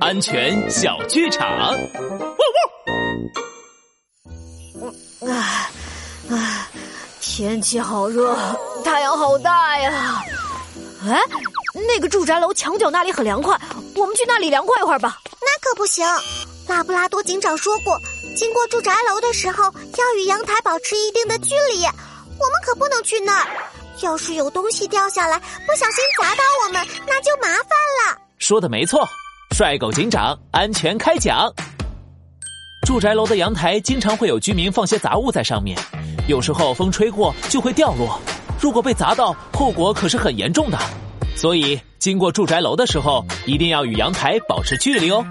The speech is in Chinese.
安全小剧场。啊啊！天气好热，太阳好大呀！哎，那个住宅楼墙角那里很凉快，我们去那里凉快一会儿吧。那可不行，拉布拉多警长说过，经过住宅楼的时候要与阳台保持一定的距离，我们可不能去那儿。要是有东西掉下来，不小心砸到我们，那就麻烦了。说的没错，帅狗警长安全开讲。住宅楼的阳台经常会有居民放些杂物在上面，有时候风吹过就会掉落，如果被砸到，后果可是很严重的。所以经过住宅楼的时候，一定要与阳台保持距离哦。